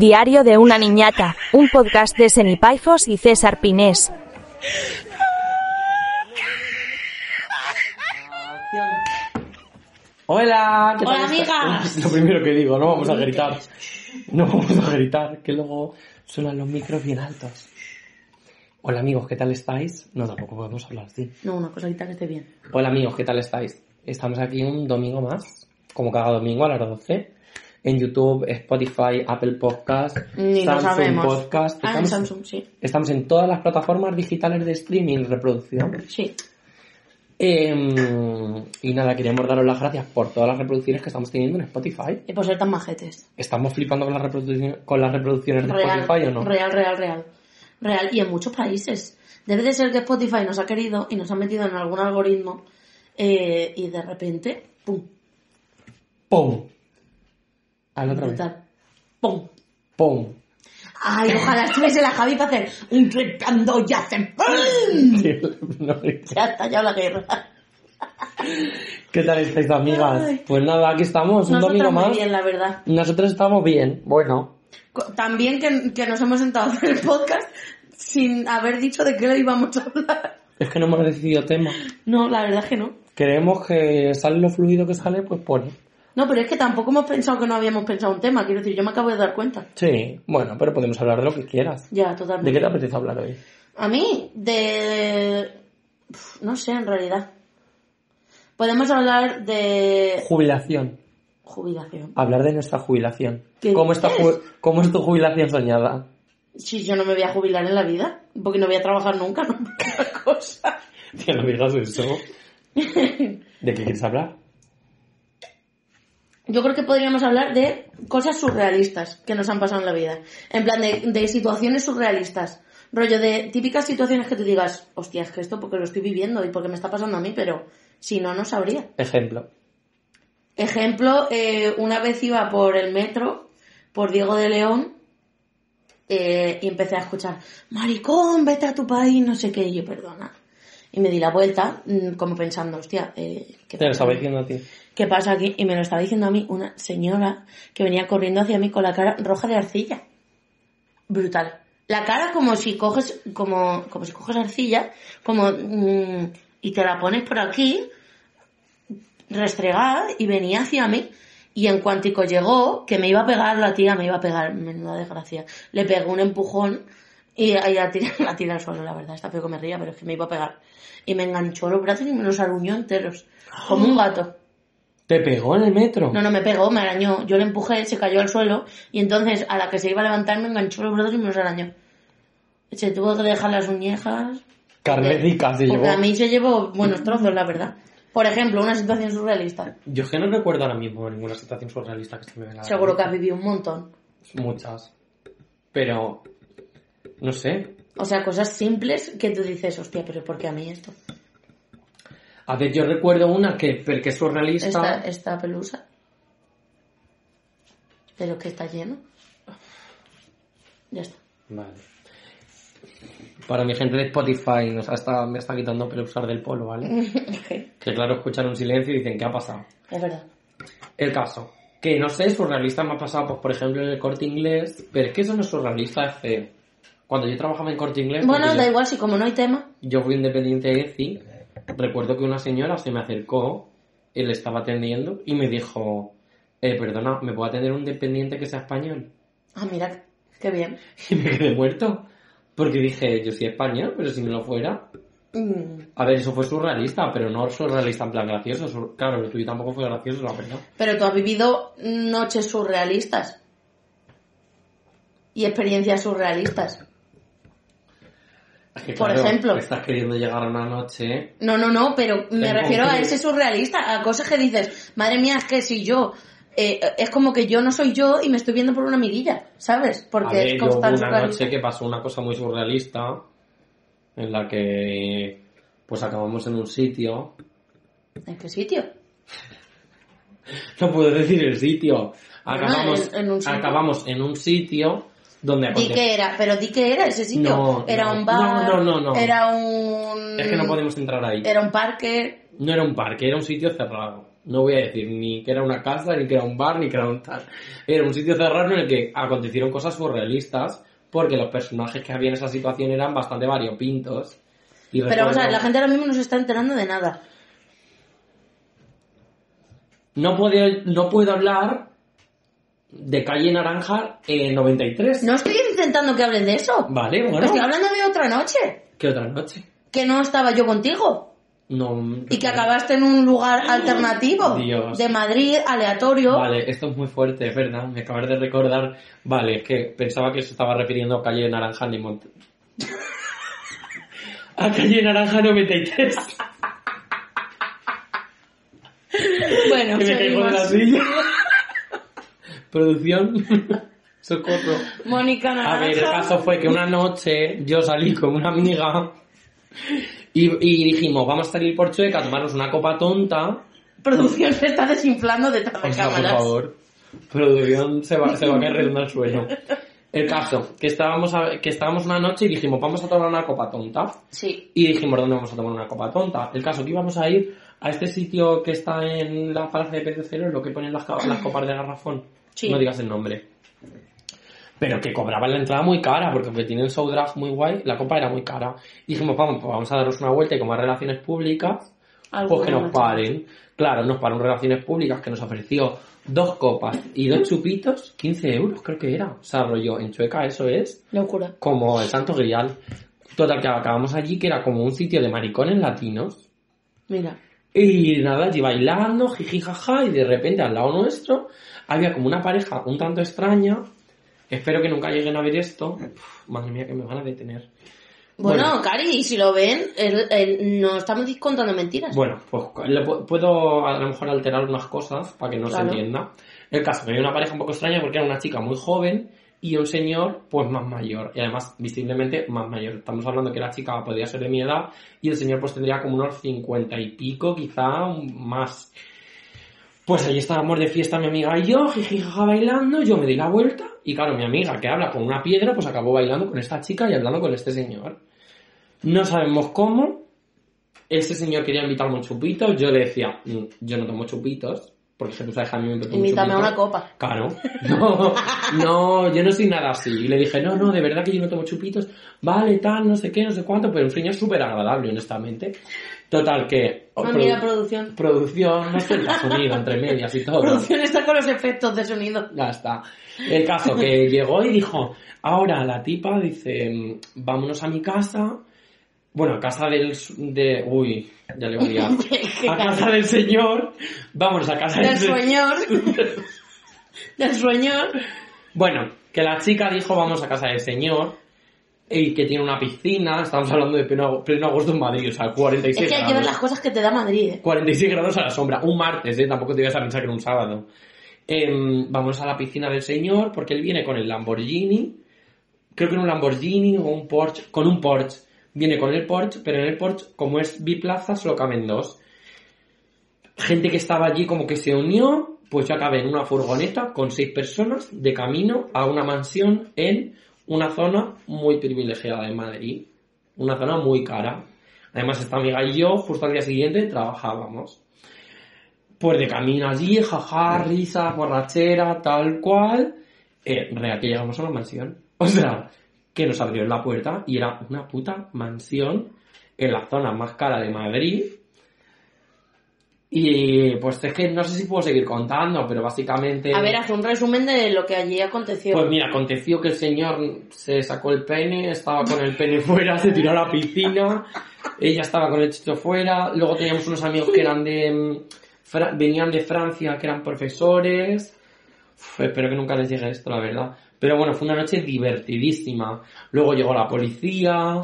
Diario de una niñata, un podcast de Senipaifos y César Pinés. Hola, ¿qué tal Hola, amigas. Lo primero que digo, no vamos a gritar. No vamos a gritar, que luego suenan los micros bien altos. Hola amigos, ¿qué tal estáis? No, tampoco podemos hablar así. No, una cosita que esté bien. Hola amigos, ¿qué tal estáis? Estamos aquí un domingo más, como cada domingo a las 12, en YouTube, Spotify, Apple Podcast, Ni Samsung. Podcast. Ah, Estamos, Samsung, sí. estamos en todas las plataformas digitales de streaming, reproducción. Sí. Em, y nada, queríamos daros las gracias por todas las reproducciones que estamos teniendo en Spotify. Y por ser tan majetes. ¿Estamos flipando con las reproducciones, con las reproducciones de Real, Spotify o no? real, real, real. Real. Y en muchos países. Debe de ser que Spotify nos ha querido y nos ha metido en algún algoritmo eh, y de repente, ¡pum! ¡Pum! Al otra vez. ¡Pum! ¡Pum! Ay, ojalá estuviese la Javi para hacer un trepando y hacer ¡pum! Ya está, ya la guerra. ¿Qué tal estáis, amigas? Pues nada, aquí estamos, un Nosotras domingo muy más. bien, la verdad. Nosotros estamos bien, bueno. También que, que nos hemos sentado a hacer el podcast sin haber dicho de qué le íbamos a hablar. Es que no hemos decidido tema. No, la verdad es que no. Queremos que sale lo fluido que sale, pues pone. No, pero es que tampoco hemos pensado que no habíamos pensado un tema. Quiero decir, yo me acabo de dar cuenta. Sí, bueno, pero podemos hablar de lo que quieras. Ya, ¿De totalmente. qué te apetece hablar hoy? A mí, de... Uf, No sé, en realidad. Podemos hablar de Jubilación. jubilación. Hablar de nuestra jubilación. ¿Qué ¿Cómo, está ju- ¿Cómo es tu jubilación soñada? Si yo no me voy a jubilar en la vida, porque no voy a trabajar nunca, no otra cosa. Que no digas eso. ¿De qué quieres hablar? Yo creo que podríamos hablar de cosas surrealistas que nos han pasado en la vida. En plan, de, de situaciones surrealistas. Rollo de típicas situaciones que tú digas, hostia, es que esto porque lo estoy viviendo y porque me está pasando a mí, pero si no, no sabría. Ejemplo. Ejemplo, eh, una vez iba por el metro, por Diego de León, eh, y empecé a escuchar, maricón, vete a tu país, no sé qué, y yo, perdona. Y me di la vuelta, mm, como pensando, hostia, eh, ¿qué Te lo estaba diciendo a ti. ¿Qué pasa aquí? Y me lo estaba diciendo a mí una señora que venía corriendo hacia mí con la cara roja de arcilla. Brutal. La cara como si coges, como, como si coges arcilla, como, mm, y te la pones por aquí, restregada, y venía hacia mí. Y en cuantico llegó, que me iba a pegar la tía, me iba a pegar, menuda desgracia. Le pegó un empujón y ahí la tiré, la tiré al suelo, la verdad. Está feo que me ría, pero es que me iba a pegar. Y me enganchó los brazos y me los aruñó enteros. Como un gato. ¿Te pegó en el metro? No, no me pegó, me arañó. Yo le empujé, se cayó al suelo y entonces a la que se iba a levantar me enganchó los brazos y me los arañó. Se tuvo que dejar las uñejas. Rica se llevó. a mí se llevó buenos trozos, la verdad. Por ejemplo, una situación surrealista. Yo es que no recuerdo ahora mismo ninguna situación surrealista que se me venga a la Seguro que has vivido un montón. Muchas. Pero... No sé. O sea, cosas simples que tú dices, hostia, pero ¿por qué a mí esto? A ver, yo recuerdo una que, pero que es surrealista. Esta, esta pelusa. Pero que está lleno. Ya está. Vale. Para mi gente de Spotify nos ha estado- me está quitando pelusar del polo, ¿vale? Que claro, escuchan un silencio y dicen, ¿qué ha pasado? es verdad. El caso. Que no sé, surrealista me ha pasado, pues por ejemplo, en el corte inglés. Pero es que eso no es surrealista, es feo. Cuando yo trabajaba en corte inglés. Bueno, da yo- igual, si como no hay tema. Yo fui independiente de ECI. Recuerdo que una señora se me acercó, él estaba atendiendo y me dijo, eh, perdona, ¿me puedo atender un dependiente que sea español? Ah, mira, qué bien. Y me quedé muerto. Porque dije, yo soy español, pero si no lo fuera. Mm. A ver, eso fue surrealista, pero no surrealista en plan gracioso. sur- Claro, lo tuyo tampoco fue gracioso, la verdad. Pero tú has vivido noches surrealistas. Y experiencias surrealistas. Es que, Por claro, ejemplo. Estás queriendo llegar a una noche. No, no, no, pero me refiero a ese surrealista, a cosas que dices, madre mía, es que si yo, eh, es como que yo no soy yo y me estoy viendo por una mirilla, ¿sabes? Porque ver, es constar una noche que pasó una cosa muy surrealista. En la que. Pues acabamos en un sitio. ¿En qué sitio? No puedo decir el sitio. Acabamos, en- en un sitio. acabamos en un sitio donde Di que era, pero di que era ese sitio. No, era no. un bar, No, no, no, no. era un... Es que no podemos entrar ahí. Era un parque, No era un parque, era un sitio cerrado. No voy a decir ni que era una casa, ni que era un bar, ni que era un tal. Era un sitio cerrado en el que acontecieron cosas surrealistas, porque los personajes que había en esa situación eran bastante variopintos. Y Pero vamos a ver, la gente ahora mismo no se está enterando de nada. no, puedo, no puedo hablar de Calle Naranja en 93. No estoy intentando que hables de eso. Vale, bueno. Estoy hablando de otra noche. ¿Qué otra noche? Que no estaba yo contigo. No. Y que acabaste en un lugar alternativo. Dios. De Madrid, aleatorio. Vale, esto es muy fuerte, es verdad. Me acabas de recordar. Vale, es que pensaba que se estaba refiriendo a calle Naranja ni Monte. a calle Naranja 93. Bueno, que me caigo de la silla. Producción. Socorro. Mónica A ver, el Naranja. caso fue que una noche yo salí con una amiga y, y dijimos, vamos a salir por Chueca a tomarnos una copa tonta. Producción se está desinflando detrás de O sea, por cámaras. favor. Producción se va, se va a caer redonda al suelo. El caso, que estábamos, a- que estábamos una noche y dijimos, vamos a tomar una copa tonta. Sí. Y dijimos, ¿dónde vamos a tomar una copa tonta? El caso que íbamos a ir a este sitio que está en la plaza de Pedro Cero, lo que ponen las, las copas de garrafón. Sí. No digas el nombre. Pero que cobraban la entrada muy cara, porque aunque tienen show drag muy guay, la copa era muy cara. Y dijimos, vamos, pues vamos a daros una vuelta y como hay relaciones públicas, pues que nos paren. Claro, nos paró Relaciones Públicas que nos ofreció dos copas y dos chupitos, 15 euros creo que era. O sea, rollo, en Chueca eso es Locura. como el santo grial. Total, que acabamos allí que era como un sitio de maricones latinos. Mira. Y nada, allí bailando, jiji jaja, y de repente al lado nuestro había como una pareja un tanto extraña. Espero que nunca lleguen a ver esto. Uf, madre mía, que me van a detener. Bueno, Bueno. Cari, y si lo ven, el- el- no estamos contando mentiras. Bueno, pues puedo a lo mejor alterar unas cosas para que no Claro. se entienda. El caso, que había una pareja un poco extraña porque era una chica muy joven y un señor pues más mayor. Y además visiblemente más mayor. Estamos hablando que la chica podía ser de mi edad y el señor pues tendría como unos cincuenta y pico, quizá más. Pues ahí estábamos de fiesta mi amiga y yo, jiji, jaja, bailando, yo me di la vuelta y claro, mi amiga que habla con una piedra pues acabó bailando con esta chica y hablando con este señor. No sabemos cómo, este señor quería invitarme un chupito, yo le decía, "Mm, yo no tomo chupitos, porque tú sabes que a mí me Invítame a chupito". una copa. Claro. No, no, yo no soy nada así. Y le dije, no, no, de verdad que yo no tomo chupitos. Vale, tal, no sé qué, no sé cuánto, pero un señor súper agradable, honestamente. Total, que... oh, produ- mira, producción. producción, no suelta sonido entre medias y todo. Producción está con los efectos de sonido. Ya está. El caso que llegó y dijo, ahora la tipa dice, mm, vámonos a mi casa. Bueno, a casa del... De, uy, ya le voy a A casa del señor. Vámonos a casa Del se- sueñor. Del sueñor. Bueno, que la chica dijo vamos a casa del señor y que tiene una piscina, estamos hablando de pleno, pleno agosto en Madrid, o sea, 46 Es que hay que ver grados. las cosas que te da Madrid, ¿eh? 46 grados a la sombra, un martes, ¿eh? tampoco te ibas a pensar que era un sábado. Em, vamos a la piscina del señor porque él viene con el Lamborghini, creo que era un Lamborghini o un Porsche, con un Porsche. Viene con el Porsche, pero en el Porsche, como es biplaza, solo caben dos. Gente que estaba allí como que se unió, pues yo acabé en una furgoneta con seis personas de camino a una mansión en una zona muy privilegiada de Madrid. Una zona muy cara. Además, esta amiga y yo, justo al día siguiente, trabajábamos. Pues de camino allí, jaja, risa, borrachera, tal cual. Eh, real que llegamos a la mansión. O sea, que nos abrió la puerta y era una puta mansión en la zona más cara de Madrid. Y pues es que no sé si puedo seguir contando, pero básicamente... A ver, haz un resumen de lo que allí aconteció. Pues mira, aconteció que el señor se sacó el pene, estaba con el pene fuera, se tiró a la piscina, ella estaba con el chicho fuera, luego teníamos unos amigos que eran de... mm, venían de Francia, que eran profesores. Uf, espero que nunca les llegue esto, la verdad. Pero bueno, fue una noche divertidísima. Luego llegó la policía.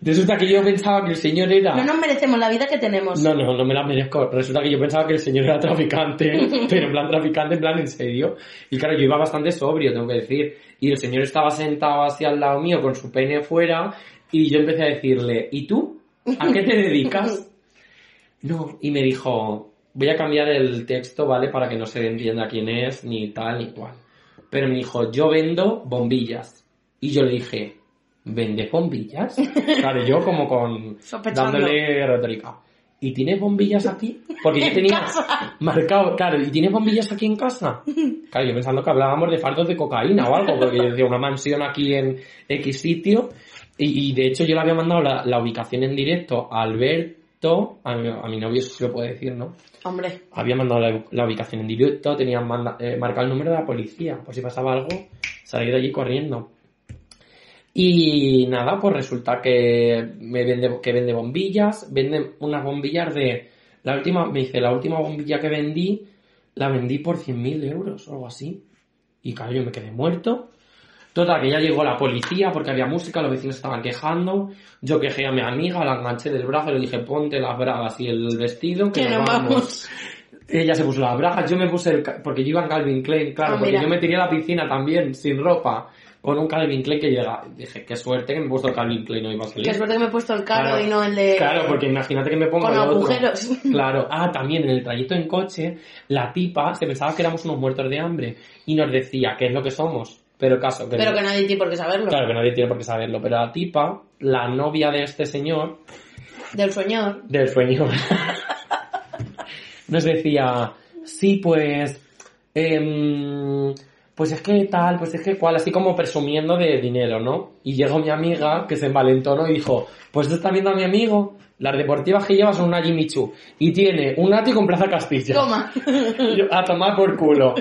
Resulta que yo pensaba que el señor era... No nos merecemos la vida que tenemos. No, no, no me la merezco. Resulta que yo pensaba que el señor era traficante, pero en plan traficante, en plan en serio. Y claro, yo iba bastante sobrio, tengo que decir. Y el señor estaba sentado así al lado mío con su pene fuera y yo empecé a decirle, ¿y tú? ¿A qué te dedicas? No, y me dijo, voy a cambiar el texto, ¿vale? Para que no se entienda quién es, ni tal, ni cual. Pero me dijo, yo vendo bombillas. Y yo le dije, ¿vende bombillas? Claro, yo como con... Dándole retórica. ¿y tienes bombillas aquí? Porque yo tenía marcado, claro, ¿y tienes bombillas aquí en casa? Claro, yo pensando que hablábamos de fardos de cocaína o algo, porque yo decía una mansión aquí en X sitio, y, y de hecho yo le había mandado la, la ubicación en directo a A mi, a mi novio, eso se lo puede decir, ¿no? Hombre, Había mandado la, la ubicación en directo, tenía manda- eh, marcado el número de la policía, por si pasaba algo, salir de allí corriendo. Y nada, pues resulta que me vende, que vende bombillas, vende unas bombillas de, la última, me dice, la última bombilla que vendí, la vendí por 100.000 euros o algo así. Y claro, yo me quedé muerto. Total, que ya llegó la policía porque había música, los vecinos estaban quejando. Yo quejé a mi amiga, la enganché del brazo, le dije, ponte las bragas y el vestido, que, nos vamos". vamos. Ella se puso las bragas, yo me puse el... Porque yo iba en Calvin Klein, claro, Ah, porque yo me tiré a la piscina también, sin ropa, con un Calvin Klein que llega. Dije, qué suerte que me he puesto el Calvin Klein, no iba a salir. Qué suerte que me he puesto el caro Claro. y no el de... Claro, porque imagínate que me pongo Con el otro. agujeros. Claro. Ah, también en el trayecto en coche, la tipa se pensaba que éramos unos muertos de hambre y nos decía qué es lo que somos. Pero caso, que Pero no. que nadie tiene por qué saberlo. Claro que nadie tiene por qué saberlo. Pero la tipa, la novia de este señor, Del señor. del sueño, nos decía, sí, pues, em, pues es que tal, pues es que cual, así como presumiendo de dinero, ¿no? Y llegó mi amiga, que se envalentonó y dijo, pues tú estás viendo a mi amigo, las deportivas que lleva son una Jimmy Choo, y tiene un ático en Plaza Castilla. Toma. A tomar por culo.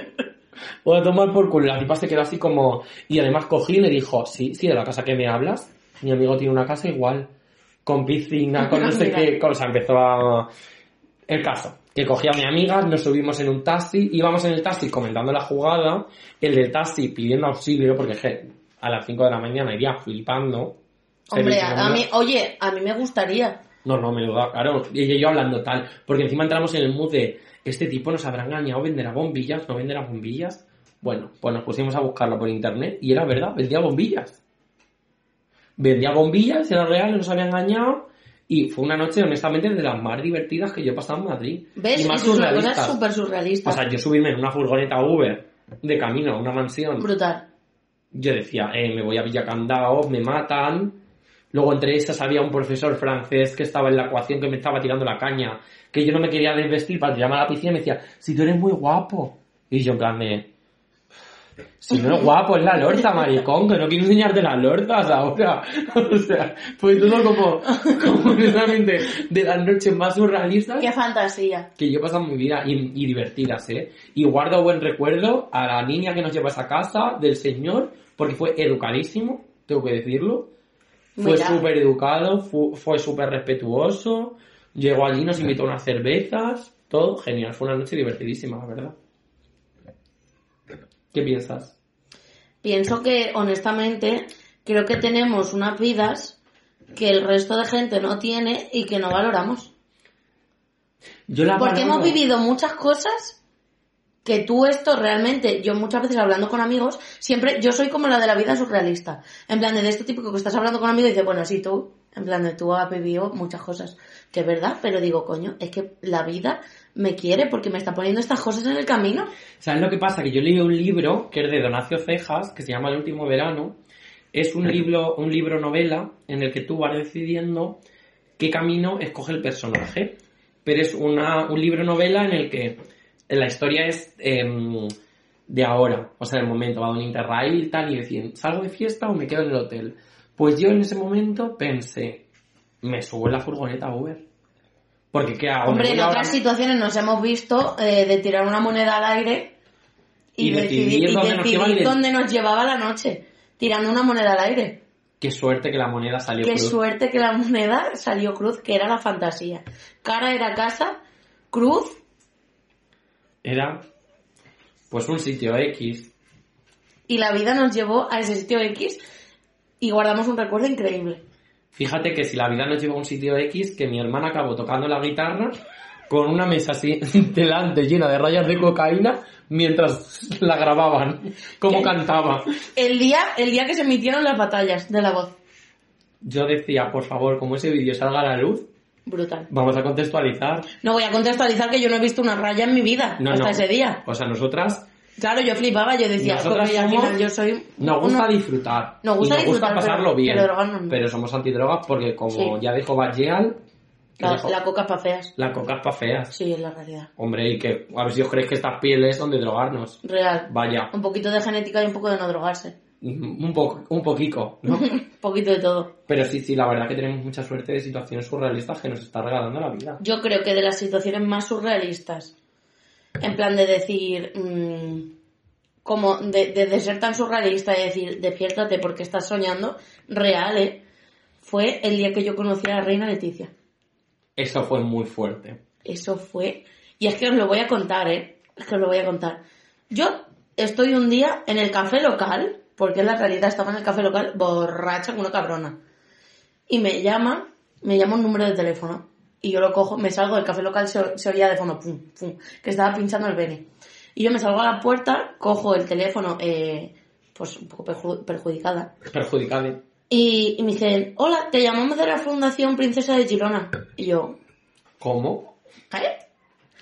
O a tomar por culo. La tipa se quedó así como... Y además cogí y le dijo, sí, sí, de la casa que me hablas. Mi amigo tiene una casa igual. Con piscina, con no sé qué cosa. Empezó a... El caso. Que cogí a mi amiga, nos subimos en un taxi, íbamos en el taxi comentando la jugada, el del taxi pidiendo auxilio, porque je, a las 5 de la mañana iría flipando. Hombre, a, mí, oye, a mí me gustaría. no, no, me lo da, claro. Y yo hablando tal. Porque encima entramos en el mood de, este tipo nos habrá engañado, venderá bombillas, no venderá bombillas. Bueno, pues nos pusimos a buscarlo por internet y era verdad, vendía bombillas. Vendía bombillas, era real, nos había engañado. Y fue una noche, honestamente, de las más divertidas que yo he pasado en Madrid. ¿Ves? Y más es una cosa súper surrealista. O sea, yo subirme en una furgoneta Uber de camino a una mansión Brutal. yo decía, eh, me voy a Villacandao, me matan. Luego entre esas había un profesor francés que estaba en la ecuación que me estaba tirando la caña, que yo no me quería desvestir para tirarme a la piscina y me decía, si tú eres muy guapo. Y yo en plan de, si no es guapo, es la lorza, maricón, que no quiero enseñarte las lorzas ahora. o sea, fue todo como, como realmente de las noches más surrealistas Qué fantasía. que yo he pasado mi vida y, y divertidas, ¿eh? Y guardo buen recuerdo a la niña que nos llevó a esa casa, del señor, porque fue educadísimo, tengo que decirlo. Fue súper educado, fu- fue súper respetuoso, llegó allí, nos invitó a unas cervezas, todo genial, fue una noche divertidísima, la verdad. ¿Qué piensas? Pienso que, honestamente, creo que tenemos unas vidas que el resto de gente no tiene y que no valoramos. Yo la Porque valoro. hemos vivido muchas cosas que tú esto realmente, yo muchas veces hablando con amigos, siempre, yo soy como la de la vida surrealista. En plan de, de esto típico que estás hablando con amigos y dices, bueno, sí, tú, en plan de tú has vivido muchas cosas. Que es verdad, pero digo, coño, es que la vida me quiere porque me está poniendo estas cosas en el camino. ¿Sabes lo que pasa? Que yo leí un libro que es de Donacio Cejas, que se llama El último verano. Es un libro, un libro novela en el que tú vas decidiendo qué camino escoge el personaje. Pero es una, un libro novela en el que la historia es em, de ahora, o sea, del momento, va a un interrail y tal, y deciden, ¿salgo de fiesta o me quedo en el hotel? Pues yo en ese momento pensé, me subo en la furgoneta Uber. Porque ¿qué hago? ¿Me Hombre, en otras situaciones nos hemos visto eh, de tirar una moneda al aire y, Y decidir y dónde nos decidir lleva el- dónde nos llevaba la noche, tirando una moneda al aire. Qué suerte que la moneda salió Qué cruz. suerte que la moneda salió cruz, que era la fantasía. Cara era casa, cruz, Era, pues, un sitio X. y la vida nos llevó a ese sitio X y guardamos un recuerdo increíble. Fíjate que si la vida nos lleva a un sitio X, que mi hermana acabó tocando la guitarra con una mesa así delante llena de rayas de cocaína mientras la grababan, como ¿Qué? cantaba. El día, el día que se emitieron las batallas de la voz. Yo decía, por favor, como ese vídeo salga a la luz, Brutal. vamos a contextualizar. No voy a contextualizar que yo no he visto una raya en mi vida No, hasta no. ese día. O sea, nosotras Claro, yo flipaba, yo decía, Nosotras "Joder, y al somos- final yo soy... nos gusta disfrutar. Nos gusta y nos gusta disfrutar, pasarlo pero- bien. pero no. Pero somos antidrogas porque, como Sí. ya dijo Bajeal, La, la coca es pa' feas. La coca es pa' feas. Sí, es la realidad. Hombre, y que a ver si os creéis que estas pieles son de drogarnos. Real. Vaya, Un poquito de genética y un poco de no drogarse. Un poco, un poquito, ¿no? un poquito de todo. Pero sí, sí, la verdad que tenemos mucha suerte de situaciones surrealistas que nos está regalando la vida. Yo creo que de las situaciones más surrealistas, en plan de decir, mm, como de, de- de ser tan surrealista y decir, despiértate porque estás soñando, real, ¿eh? fue el día que yo conocí a la reina Leticia. Eso fue muy fuerte. Eso fue. Y es que os lo voy a contar, ¿eh? Es que os lo voy a contar. Yo estoy un día en el café local, porque en la realidad estaba en el café local borracha como una cabrona. Y me llama, me llama un número de teléfono. Y yo lo cojo, me salgo del café local, se, se oía de fondo, pum, pum, que estaba pinchando el bene. Y yo me salgo a la puerta, cojo el teléfono, eh, pues un poco perju- perjudicada. Perjudicable. Y, y me dicen, hola, te llamamos de la Fundación Princesa de Girona. Y yo, ¿Cómo? ¿Qué?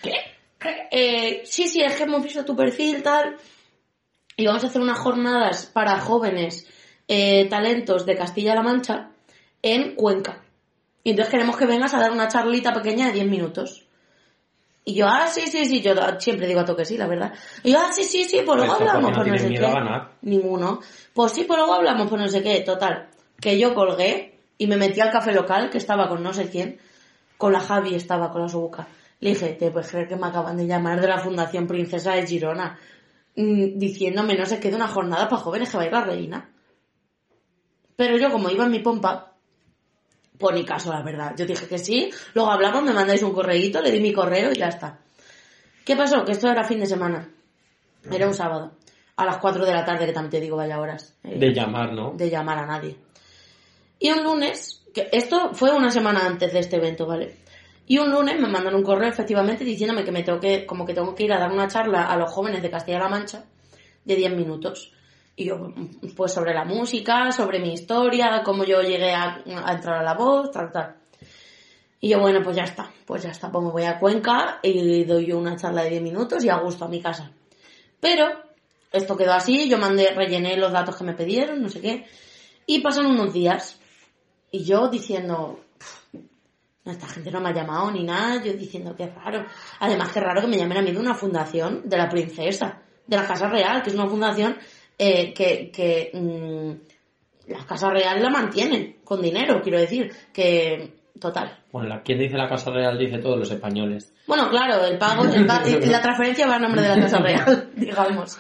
¿Qué? ¿Qué? Eh, sí, sí, es que hemos visto tu perfil, tal. Y vamos a hacer unas jornadas para jóvenes eh, talentos de Castilla-La Mancha en Cuenca. Y entonces queremos que vengas a dar una charlita pequeña de 10 minutos. Y yo, ah, sí, sí, sí, yo siempre digo a toque sí, la verdad. Y yo, ah, sí, sí, sí, pues luego hablamos, pues no sé qué. Ninguno. Pues sí, pues luego hablamos, pues no sé qué. Total, que yo colgué y me metí al café local, que estaba con no sé quién, con la Javi estaba con la subuca. Le dije, te puedes creer que me acaban de llamar de la Fundación Princesa de Girona, mm, diciéndome no sé qué de una jornada para jóvenes que va a ir la reina. Pero yo, como iba en mi pompa, por ni caso, la verdad. Yo dije que sí, luego hablamos, me mandáis un correíto, le di mi correo y ya está. ¿Qué pasó? Que esto era fin de semana. Era un sábado. A las 4 de la tarde, que también te digo, vaya horas. eh, De llamar, ¿no? de llamar a nadie. Y un lunes, que esto fue una semana antes de este evento, ¿vale? Y un lunes me mandan un correo efectivamente diciéndome que me tengo que, como que tengo que ir a dar una charla a los jóvenes de Castilla-La Mancha de 10 minutos. Y yo, pues sobre la música, sobre mi historia, cómo yo llegué a, a entrar a la voz, tal, tal. Y yo, bueno, pues ya está, pues ya está, pues me voy a Cuenca y doy yo una charla de 10 minutos y a gusto a mi casa. Pero esto quedó así, yo mandé, rellené los datos que me pidieron, no sé qué, y pasan unos días y yo diciendo, "Pff, esta gente no me ha llamado ni nada, yo diciendo qué raro. Además, qué raro que me llamen a mí de una fundación de la princesa, de la Casa Real, que es una fundación eh, que, que mm, la Casa Real la mantienen con dinero, quiero decir, que total. Bueno, la, quien dice la Casa Real dice todos los españoles. Bueno, claro, el pago, el pa- la transferencia va a nombre de la Casa Real, digamos.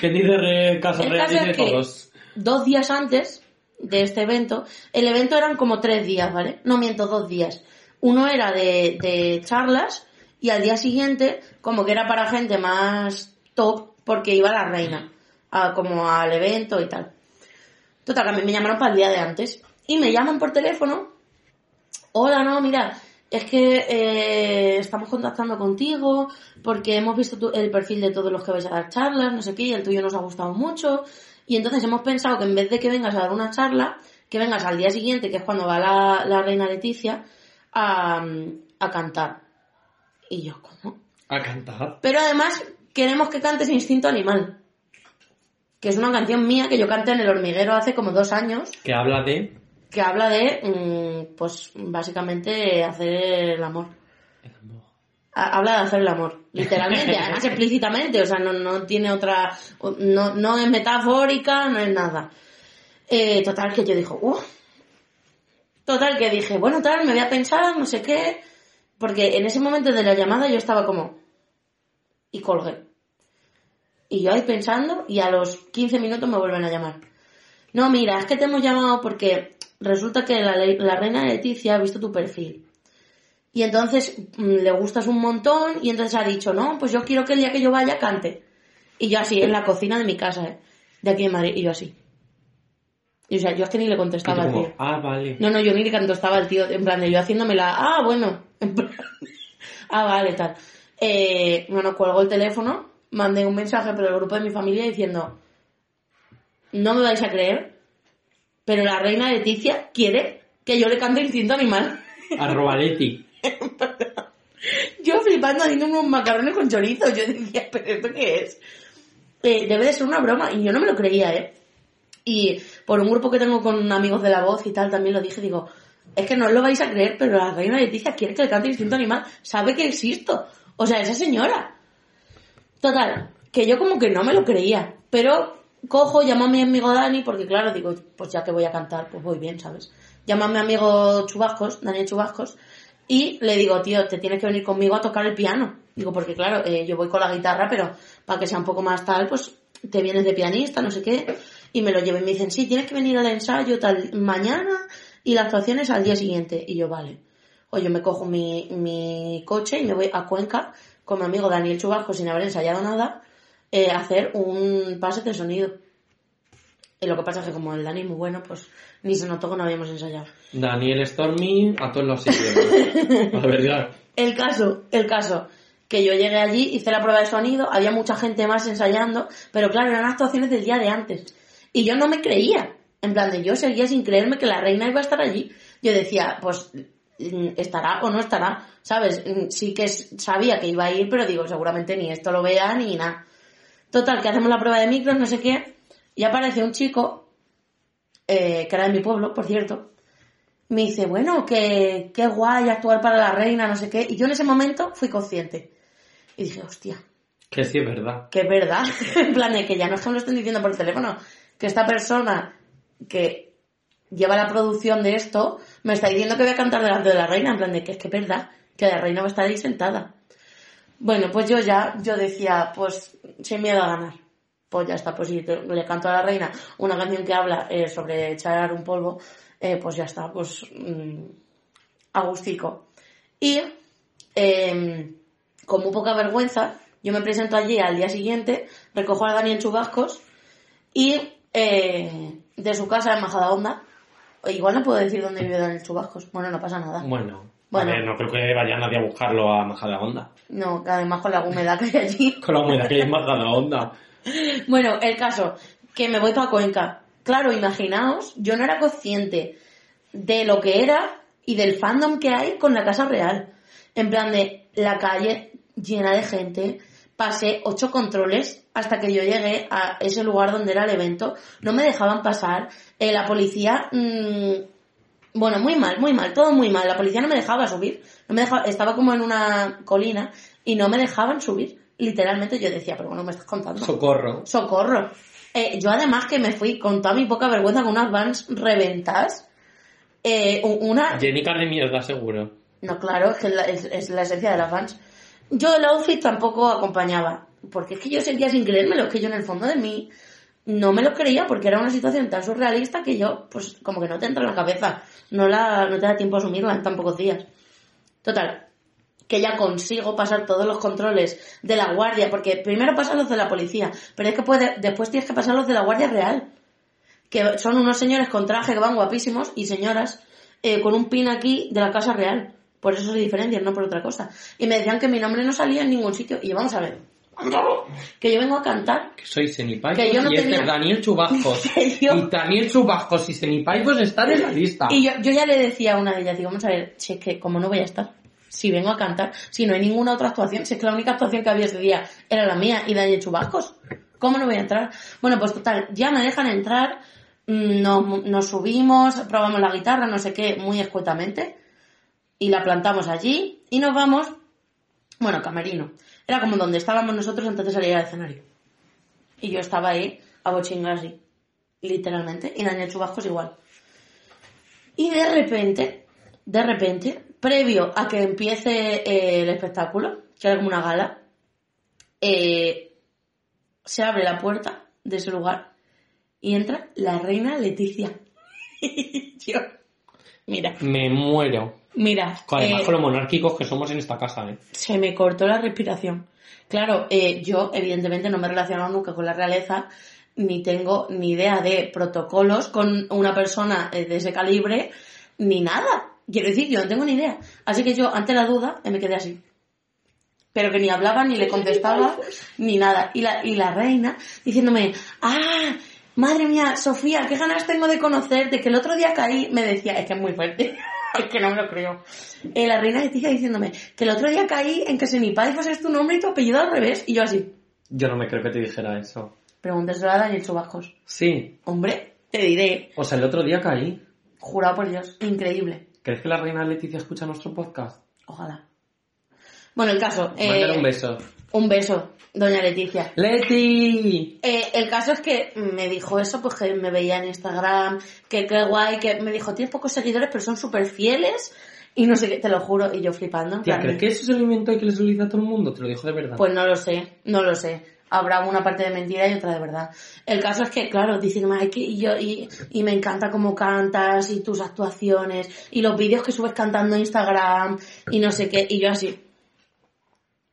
¿Quién dice re- Casa El Real dice es que todos? dos días antes de este evento, el evento eran como tres días, ¿vale? No miento, dos días. Uno era de, de charlas y al día siguiente como que era para gente más top porque iba la reina, a- como al evento y tal. Total, mí me llamaron para el día de antes y me llaman por teléfono. Hola, no, mira, es que eh, estamos contactando contigo porque hemos visto tu- el perfil de todos los que vais a dar charlas, no sé qué, y el tuyo nos ha gustado mucho. Y entonces hemos pensado que en vez de que vengas a dar una charla, que vengas al día siguiente, que es cuando va la, la reina Leticia, a, a cantar. Y yo, ¿cómo? A cantar. Pero además queremos que cantes Instinto Animal, que es una canción mía que yo canté en el hormiguero hace como dos años, Que habla de... que habla de, mm, pues básicamente hacer el amor. Ha- Habla de hacer el amor, literalmente, además explícitamente, o sea, no, no tiene otra, no, no es metafórica, no es nada. Eh, total que yo dijo, uff. Total que dije, bueno, tal, me voy a pensar, no sé qué, porque en ese momento de la llamada yo estaba como, y colgué. Y yo ahí pensando, y a los 15 minutos me vuelven a llamar. No, mira, es que te hemos llamado porque resulta que la, la reina Leticia ha visto tu perfil. Y entonces mm, le gustas un montón y entonces ha dicho, no, pues yo quiero que el día que yo vaya cante. Y yo así, en la cocina de mi casa, ¿eh? de aquí en Madrid, y yo así. Y o sea, yo es que ni le contestaba al tío. ah, vale. No, no, yo ni le contestaba al tío, en plan de yo haciéndomela, ah, bueno, en plan, ah, vale, tal. Eh, bueno, cuelgo el teléfono, mandé un mensaje por el grupo de mi familia diciendo, no me vais a creer, pero la reina Leticia quiere que yo le cante Instinto Animal. Arroba Leti. Yo flipando haciendo unos macarrones con chorizo, yo decía, pero ¿esto qué es? Eh, debe de ser una broma, y yo no me lo creía, ¿eh? Y por un grupo que tengo con amigos de la voz y tal, también lo dije, digo, Es que no lo vais a creer, pero la reina Leticia quiere que le cante Instinto Animal. Sabe que existo. O sea, esa señora. Total, que yo como que no me lo creía. Pero cojo, llamo a mi amigo Dani, porque claro, digo, pues ya que voy a cantar, pues voy bien, ¿sabes? Llamo a mi amigo Chubascos, Daniel Chubascos, y le digo, tío, te tienes que venir conmigo a tocar el piano. Digo, porque claro, eh, yo voy con la guitarra, pero para que sea un poco más tal, pues te vienes de pianista, no sé qué. Y me lo llevo y me dicen, sí, tienes que venir al ensayo tal mañana y la actuación es al día siguiente. Y yo, vale. O yo me cojo mi, mi coche y me voy a Cuenca con mi amigo Daniel Chubasco sin haber ensayado nada eh, a hacer un pase de sonido. Y lo que pasa es que como el Dani es muy bueno, pues ni se notó que no habíamos ensayado. Daniel Stormy a todos los idiomas. La verdad. El caso, el caso, que yo llegué allí, hice la prueba de sonido, había mucha gente más ensayando, pero claro, eran actuaciones del día de antes. Y yo no me creía. En plan de yo seguía sin creerme que la reina iba a estar allí. Yo decía, pues mm, estará o no estará, ¿sabes? Mm, Sí que sabía que iba a ir, pero digo, seguramente ni esto lo vea ni nada. Total, que hacemos la prueba de micros, no sé qué, y aparece un chico, eh, que era de mi pueblo, por cierto, me dice, bueno, que qué guay actuar para la reina, no sé qué, y yo en ese momento fui consciente. Y dije, hostia, Que sí es verdad. que es verdad, en plan de que ya no es que me lo estén diciendo por el teléfono, que esta persona que lleva la producción de esto me está diciendo que voy a cantar delante de la reina, en plan de que es que es verdad, que la reina va a estar ahí sentada. Bueno, pues yo ya, yo decía, pues sin miedo a ganar. Pues ya está, pues si te- le canto a la reina una canción que habla eh, sobre echar un polvo, eh, pues ya está, pues mm, agustico. Y eh, con muy poca vergüenza, yo me presento allí al día siguiente, recojo a Daniel Chubascos y eh, de su casa en Majadahonda, igual no puedo decir dónde vive Daniel Chubascos, bueno, no pasa nada. Bueno, Bueno. a ver, no creo que vaya nadie a buscarlo a Majadahonda. No, además con la humedad que hay allí. Con la humedad que hay en Majadahonda. Bueno, el caso, que me voy para Cuenca. Claro, imaginaos, yo no era consciente de lo que era y del fandom que hay con la Casa Real. En plan de la calle llena de gente, pasé ocho controles hasta que yo llegué a ese lugar donde era el evento. No me dejaban pasar. Eh, la policía, mm, bueno, muy mal, muy mal, todo muy mal. La policía no me dejaba subir. No me dejaba, estaba como en una colina y no me dejaban subir. Literalmente yo decía, pero bueno, me estás contando. Socorro. Socorro. Eh, yo además que me fui con toda mi poca vergüenza con unas vans reventadas. Eh, una... Jenica de mierda, seguro. No, claro, es que es la, es- es la esencia de las vans. Yo el outfit tampoco acompañaba. Porque es que yo seguía sin creérmelo. Es que yo en el fondo de mí no me lo creía porque era una situación tan surrealista que yo, pues como que no te entra en la cabeza. No, la, no te da tiempo a asumirla en tan pocos días. Total, que ya consigo pasar todos los controles de la guardia, porque primero pasan los de la policía, pero es que puede, después tienes que pasar los de la guardia real, que son unos señores con traje que van guapísimos y señoras eh, con un pin aquí de la casa real. Por eso se diferencian, no por otra cosa. Y me decían que mi nombre no salía en ningún sitio. Y vamos a ver, que yo vengo a cantar. Que soy Senipaipos Que yo no y este tenía- es Daniel Chubascos. Yo- Y Daniel Chubascos y Senipaipos están en la lista. Y yo, yo ya le decía a una de ellas, digo, vamos a ver, si es que como no voy a estar, si vengo a cantar, si no hay ninguna otra actuación, si es que la única actuación que había ese día era la mía y Daniel Chubascos, ¿cómo no voy a entrar? Bueno, pues total, ya me dejan entrar, mm, nos, nos subimos, probamos la guitarra, no sé qué, muy escuetamente, y la plantamos allí, y nos vamos, bueno, camerino, era como donde estábamos nosotros antes de salir al escenario. Y yo estaba ahí, a bochingar así, literalmente, y Daniel Chubascos igual. Y de repente, de repente, previo a que empiece eh, el espectáculo, que era como una gala, eh, se abre la puerta de ese lugar y entra la reina Leticia. Yo, mira, Me muero. mira, Además, eh, con lo monárquicos que somos en esta casa, ¿eh? se me cortó la respiración. Claro, eh, yo evidentemente no me he relacionado nunca con la realeza, ni tengo ni idea de protocolos con una persona eh, de ese calibre, ni nada. Quiero decir, yo no tengo ni idea. Así que yo, ante la duda, me quedé así. Pero que ni hablaba, ni le contestaba, ni nada. Y la, y la reina diciéndome, ah, madre mía, Sofía, qué ganas tengo de conocerte, que el otro día caí, me decía, es que es muy fuerte, es que no me lo creo. Eh, la reina Leticia diciéndome, que el otro día caí en que Senipaifos es tu nombre y tu apellido al revés. Y yo así, Yo no me creo que te dijera eso. pregúnteselo a Daniel Chubascos. Sí. Hombre, te diré, O sea, el otro día caí. jurado por Dios, increíble. ¿Crees que la reina Leticia escucha nuestro podcast? Ojalá. Bueno, el caso. eh, Mándale un beso. Un beso, doña Leticia. ¡Leti! Eh, el caso es que me dijo eso, pues que me veía en Instagram, que qué guay, que me dijo, tienes pocos seguidores, pero son súper fieles, y no sé qué, te lo juro, y yo flipando. Tía, ¿crees que eso es el invento que le solicita a todo el mundo? Te lo dijo de verdad. Pues no lo sé, no lo sé. Habrá una parte de mentira y otra de verdad. El caso es que, claro, dicen, ay, que yo, y, y me encanta cómo cantas, y tus actuaciones, y los vídeos que subes cantando en Instagram, y no sé qué, y yo así.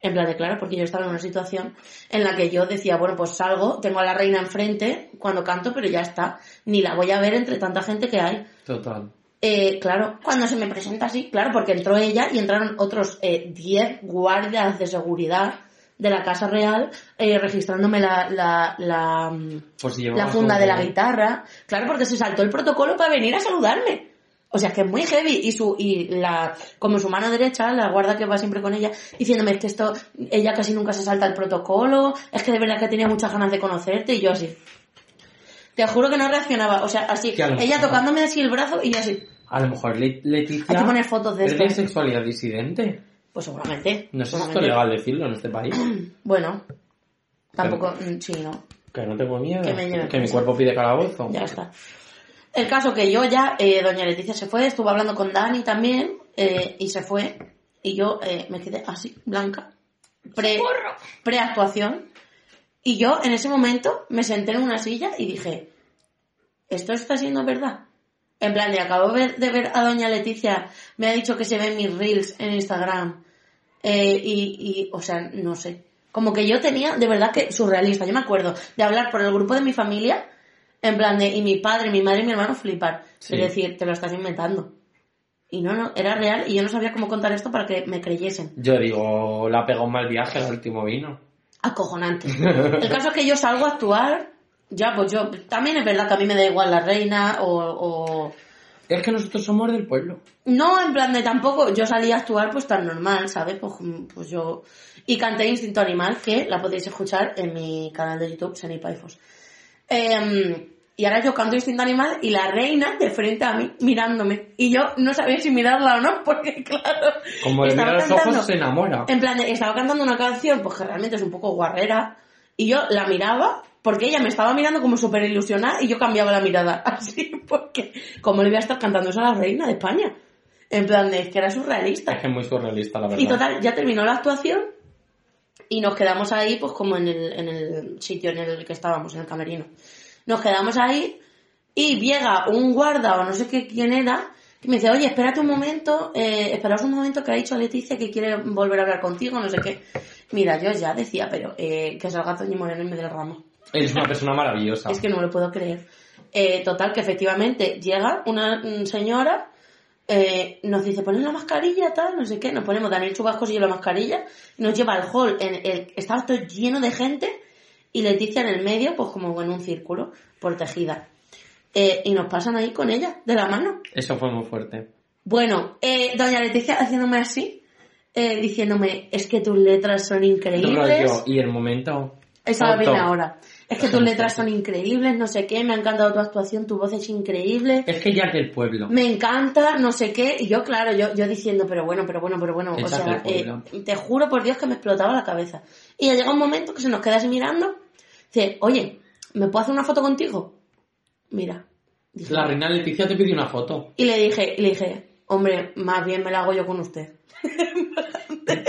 En plan de claro, porque yo estaba en una situación en la que yo decía, bueno, pues salgo, tengo a la reina enfrente cuando canto, pero ya está. Ni la voy a ver entre tanta gente que hay. Total. Eh, claro, cuando se me presenta así, claro, porque entró ella y entraron otros eh, 10 guardias de seguridad de la Casa Real eh, registrándome la, la, la, mm, si la llevabas funda de la guitarra. Claro, porque se saltó el protocolo para venir a saludarme. O sea, que es muy heavy. Y su, y la, como su mano derecha, la guarda que va siempre con ella, diciéndome es que esto, ella casi nunca se salta el protocolo, es que de verdad que tenía muchas ganas de conocerte, y yo así. Te juro que no reaccionaba, o sea, así, ella tocándome así el brazo y yo así. A lo mejor Le- Leticia... Hay que poner fotos de ¿Es esto. de sexualidad disidente? Pues seguramente. No sé si esto es legal decirlo en este país. Bueno, tampoco, mm, sí, no. Que no tengo miedo. Que me lleven que mi cuerpo pide calabozo. Ya está. El caso que yo ya, eh, doña Leticia se fue, estuvo hablando con Dani también, eh, y se fue, y yo eh, me quedé así, blanca, pre, preactuación, y yo en ese momento me senté en una silla y dije, ¿esto está siendo verdad? En plan, de acabo de ver, a doña Leticia, me ha dicho que se ven mis reels en Instagram, eh, y, y, o sea, no sé. Como que yo tenía, de verdad que surrealista. Yo me acuerdo de hablar por el grupo de mi familia, en plan de, y mi padre, mi madre y mi hermano flipar. Sí. Es decir, te lo estás inventando. Y no, no, era real y yo no sabía cómo contar esto para que me creyesen. Yo digo, la pegó un mal viaje el último vino. Acojonante. El caso es que yo salgo a actuar, ya, pues yo, también es verdad que a mí me da igual la reina o, o... Es que nosotros somos del pueblo. No, en plan de tampoco, yo salí a actuar pues tan normal, ¿sabes? Pues, pues yo... Y canté Instinto Animal, que la podéis escuchar en mi canal de YouTube, Seni Paifos. Em, y ahora yo canto Instinto Animal y la reina de frente a mí, mirándome. Y yo no sabía si mirarla o no, porque claro... Como le mira los ojos, se enamora. En plan, de- estaba cantando una canción, pues que realmente es un poco guarrera, y yo la miraba, porque ella me estaba mirando como súper ilusionada, y yo cambiaba la mirada, así, porque, como le voy a estar cantando eso a la reina de España? En plan, es que era surrealista. Es que es muy surrealista, la verdad. Y total, ya terminó la actuación, y nos quedamos ahí, pues como en el, en el sitio en el que estábamos, en el camerino. Nos quedamos ahí, y llega un guarda, o no sé qué quién era, que me dice, oye, espérate un momento, eh, esperaos un momento que ha dicho Leticia que quiere volver a hablar contigo, no sé qué. Mira, yo ya decía, pero eh, que salga Toñi Moreno en medio del ramo. Eres una persona maravillosa. Es que no me lo puedo creer. Eh, total, que efectivamente llega una mm, señora, eh, nos dice, ponen la mascarilla, tal, no sé qué, nos ponemos Daniel Chubascos y yo la mascarilla, y nos lleva al hall, en el, estaba todo lleno de gente, y Leticia en el medio, pues como en un círculo, protegida. Eh, y nos pasan ahí con ella, de la mano. Eso fue muy fuerte. Bueno, eh, doña Leticia haciéndome así, eh, diciéndome, es que tus letras son increíbles. Rollo, y el momento... Esa viene ahora. Es que tus letras son increíbles, no sé qué, me ha encantado tu actuación, tu voz es increíble, Es que ya es del pueblo. me encanta, no sé qué, y yo, claro, yo, yo diciendo, pero bueno, pero bueno, pero bueno, o sea, eh, te juro por Dios que me explotaba la cabeza. Y ya llega un momento que se nos queda así mirando, dice, oye, ¿me puedo hacer una foto contigo? Mira. Dije, La reina Leticia te pidió una foto. Y le dije, y le dije, hombre, más bien me la hago yo con usted.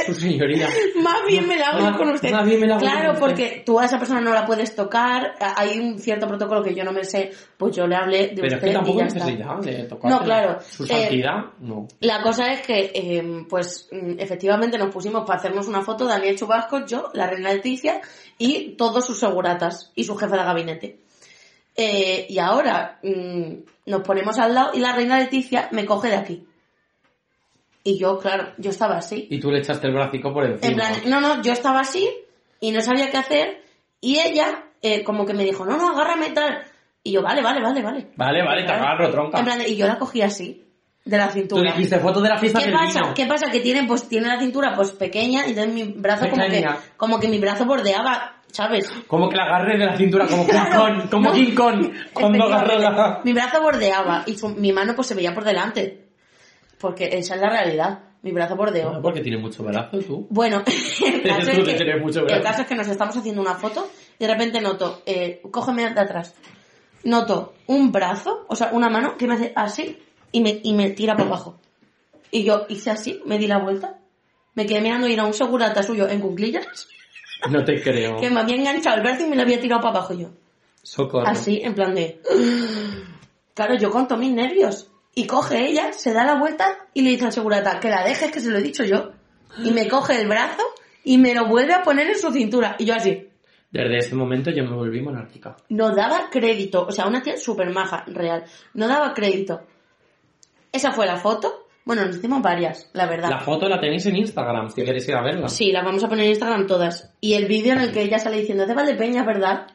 Su señoría. Más bien me la hago Más- con usted. más bien me la hago claro, con usted. porque tú a esa persona no la puedes tocar, hay un cierto protocolo que yo no me sé, pues yo le hablé de Pero es que y tampoco ya está. necesidad de tocar. No, claro. Su Eh, santidad, no. La cosa es que, eh, pues, mm, efectivamente nos pusimos para hacernos una foto, Daniel Chubasco, yo, la reina Leticia, y todos sus seguratas, y su jefe de gabinete. Eh, y ahora mm, nos ponemos al lado y la reina Leticia me coge de aquí. Y yo, claro, yo estaba así. Y tú le echaste el bracico por encima. En plan, no, no, yo estaba así y no sabía qué hacer. Y ella, eh, como que me dijo, no, no, agárrame tal. Y yo, vale, vale, vale, vale. Vale, vale, te agarro, tronca. En plan, y yo la cogí así, de la Tú cintura. dijiste foto de la fiesta ¿Qué del pasa? vino. ¿Qué pasa? Que tiene, pues, tiene la cintura pues pequeña y entonces mi brazo como que, como que mi brazo bordeaba, ¿sabes? Como que la agarré de la cintura, como King Claro, Kong, como no. King Kong, cuando agarró la... Mi brazo bordeaba y su- mi mano pues se veía por delante. Porque esa es la realidad. Mi brazo por dedo. porque tiene mucho brazo tú. Bueno, el caso, Tú es que, el caso es que nos estamos haciendo una foto y de repente noto, eh, cógeme de atrás, noto un brazo, o sea, una mano que me hace así y me, y me tira para abajo. Y yo hice así, me di la vuelta, me quedé mirando y era un segurata suyo en cuclillas No te creo. que me había enganchado el brazo y me lo había tirado para abajo yo. Socorro. Así, en plan de... Claro, yo conto mis nervios. Y coge ella, se da la vuelta y le dice al segurata que la dejes, que se lo he dicho yo. Y me coge el brazo y me lo vuelve a poner en su cintura. Y yo así, Desde ese momento yo me volví monárquica. no daba crédito. O sea, una tía súper maja, real. No daba crédito. Esa fue la foto. Bueno, nos hicimos varias, la verdad. La foto la tenéis en Instagram, si queréis ir a verla. Sí, las vamos a poner en Instagram todas. Y el vídeo en el que ella sale diciendo, de Valdepeña, ¿verdad?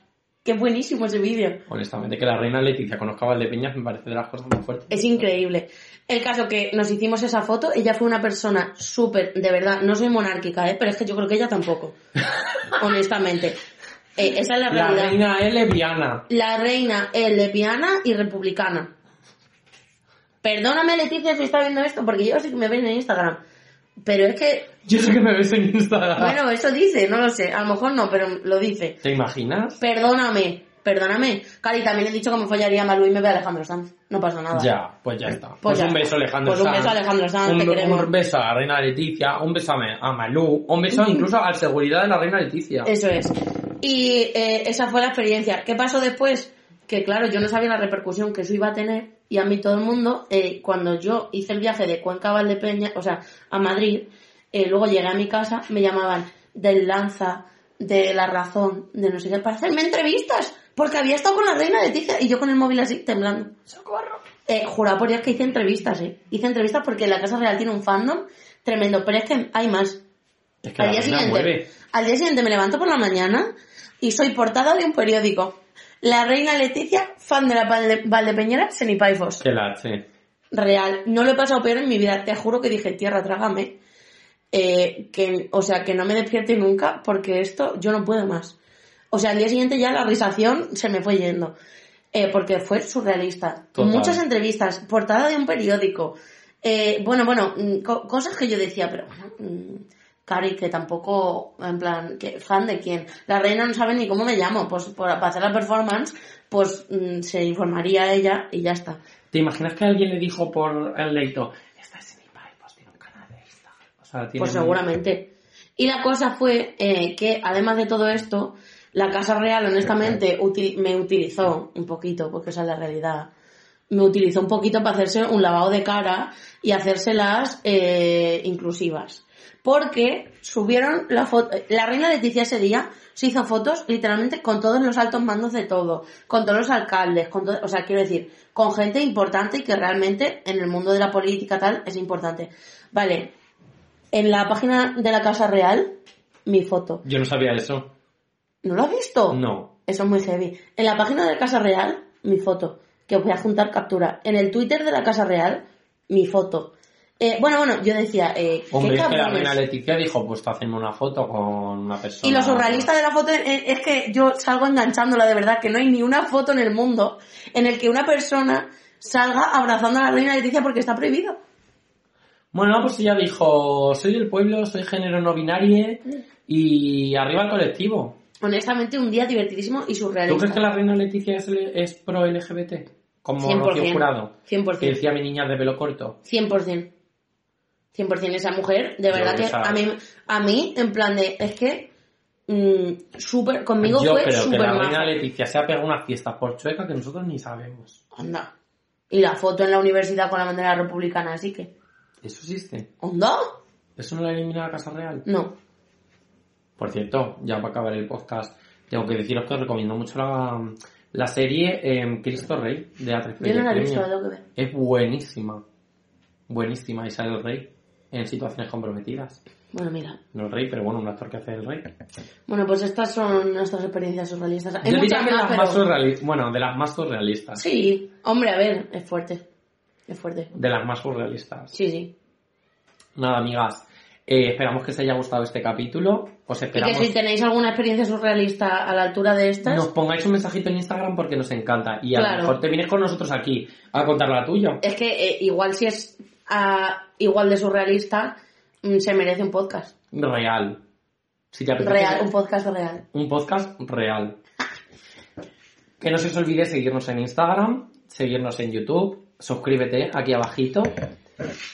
Qué buenísimo ese vídeo. Honestamente, que la reina Leticia conozca a Valdepeñas me parece de las cosas más fuertes. Es increíble. El caso que nos hicimos esa foto, ella fue una persona súper, de verdad, no soy monárquica, ¿eh? pero es que yo creo que ella tampoco. Honestamente. Eh, esa es la La realidad. reina es lesbiana. La reina es lesbiana y republicana. Perdóname, Leticia, si está viendo esto, porque yo sí que me ven en Instagram. Pero es que, Yo sé que me ves en Instagram. bueno, eso dice, no lo sé. A lo mejor no, pero lo dice. ¿Te imaginas? Perdóname, perdóname. Cari, también he dicho que me follaría a Malú y me ve a Alejandro Sanz. No pasa nada. Ya, pues ya está. Pues Pues, ya un beso está. Alejandro Pues un Sanz. beso a Alejandro Sanz, un, te queremos. un beso a la reina Leticia, un beso a, a Malú, un beso incluso a la seguridad de la reina Leticia. Eso es. Y eh, esa fue la experiencia. ¿Qué pasó después? Que claro, yo no sabía la repercusión que eso iba a tener y a mí todo el mundo, eh, cuando yo hice el viaje de Cuenca a Valdepeña, o sea, a Madrid, eh, luego llegué a mi casa, me llamaban del Lanza, de La Razón, de no sé qué, para hacerme entrevistas, porque había estado con la reina Leticia y yo con el móvil así, temblando. ¡Socorro! Eh, jurado por Dios que hice entrevistas, eh. Hice entrevistas porque la Casa Real tiene un fandom tremendo, pero es que hay más. Es que Al la día, reina siguiente, mueve. al día siguiente me levanto por la mañana y soy portada de un periódico. La reina Leticia, fan de la Valde- Valdepeñera, Senipaifos. Que la sí. Real. No lo he pasado peor en mi vida. Te juro que dije, tierra, trágame. Eh, que, o sea, que no me despierte nunca porque esto yo no puedo más. O sea, al día siguiente ya la risación se me fue yendo. Eh, porque fue surrealista. Total. Muchas entrevistas, portada de un periódico. Eh, bueno, bueno, mm, co- cosas que yo decía, pero bueno, mm, Cari, que tampoco, en plan, que fan de quién. La reina no sabe ni cómo me llamo, pues por, para hacer la performance, pues mm, se informaría ella y ya está. ¿Te imaginas que alguien le dijo por el leito, esta es mi padre, pues tiene un canal de Instagram? O sea, tiene Pues seguramente. Y la cosa fue eh, que, además de todo esto, la Casa Real, honestamente, me utilizó un poquito, porque esa es la realidad. Me utilizó un poquito para hacerse un lavado de cara y hacérselas eh, inclusivas. Porque subieron la foto. La reina Leticia ese día se hizo fotos literalmente con todos los altos mandos de todo, con todos los alcaldes, con todo, o sea, quiero decir, con gente importante y que realmente en el mundo de la política tal es importante. Vale, en la página de la Casa Real, mi foto. Yo no sabía eso. ¿No lo has visto? No. Eso es muy heavy. En la página de la Casa Real, mi foto. Que os voy a juntar captura. En el Twitter de la Casa Real, mi foto. Eh, bueno, bueno, yo decía, eh, Hombre, qué es que la reina Leticia dijo, pues hacerme una foto con una persona. Y lo surrealista de la foto es, es que yo salgo enganchándola de verdad, que no hay ni una foto en el mundo en el que una persona salga abrazando a la reina Leticia porque está prohibido. Bueno, pues ella dijo, soy del pueblo, soy género no binario y arriba el colectivo. Honestamente, un día divertidísimo y ¿Tú surrealista. crees que la reina Leticia es, es pro LGBT? Como 100%. Rocío Jurado. 100%. Que decía mi niña de pelo corto. 100%. 100% esa mujer, de verdad que a mí, a mí, en plan de, es que, mm, súper, conmigo Yo fue creo que la reina. Leticia se ha pegado unas fiestas por chueca que nosotros ni sabemos. Anda. Y la foto en la universidad con la bandera republicana, así que, ¿Eso existe? ¿onda? ¿Eso no la elimina la Casa Real? No. Por cierto, ya para acabar el podcast, tengo que deciros que os recomiendo mucho la, la serie em, Cristo Rey de A3 Yo no la he visto, la tengo que ver. Es buenísima. Buenísima. Y sale el rey en situaciones comprometidas. Bueno, mira. No el rey, pero bueno, un actor que hace el rey. Bueno, pues estas son nuestras experiencias surrealistas. Hay Yo diría muchas que más, las pero... más surrealistas. Bueno, de las más surrealistas. Sí, hombre, a ver, es fuerte. Es fuerte. De las más surrealistas. Sí, sí. Nada, amigas. eh, esperamos que os haya gustado este capítulo. Os Y que esperamos. si tenéis alguna experiencia surrealista a la altura de estas, Nos pongáis un mensajito en Instagram porque nos encanta. Y a Claro. lo mejor te vienes con nosotros aquí a contar la tuya. es que eh, igual si es igual de surrealista, mm, se merece un podcast. Real. Si te apetece- Real, un podcast real. Un podcast real. Que no se os olvide seguirnos en Instagram, seguirnos en YouTube, suscríbete aquí abajito,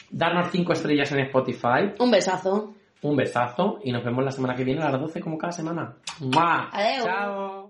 darnos 5 estrellas en Spotify, Un besazo. un besazo y nos vemos la semana que viene a las 12 como cada semana. ¡Mua! Adeu. ¡Chao!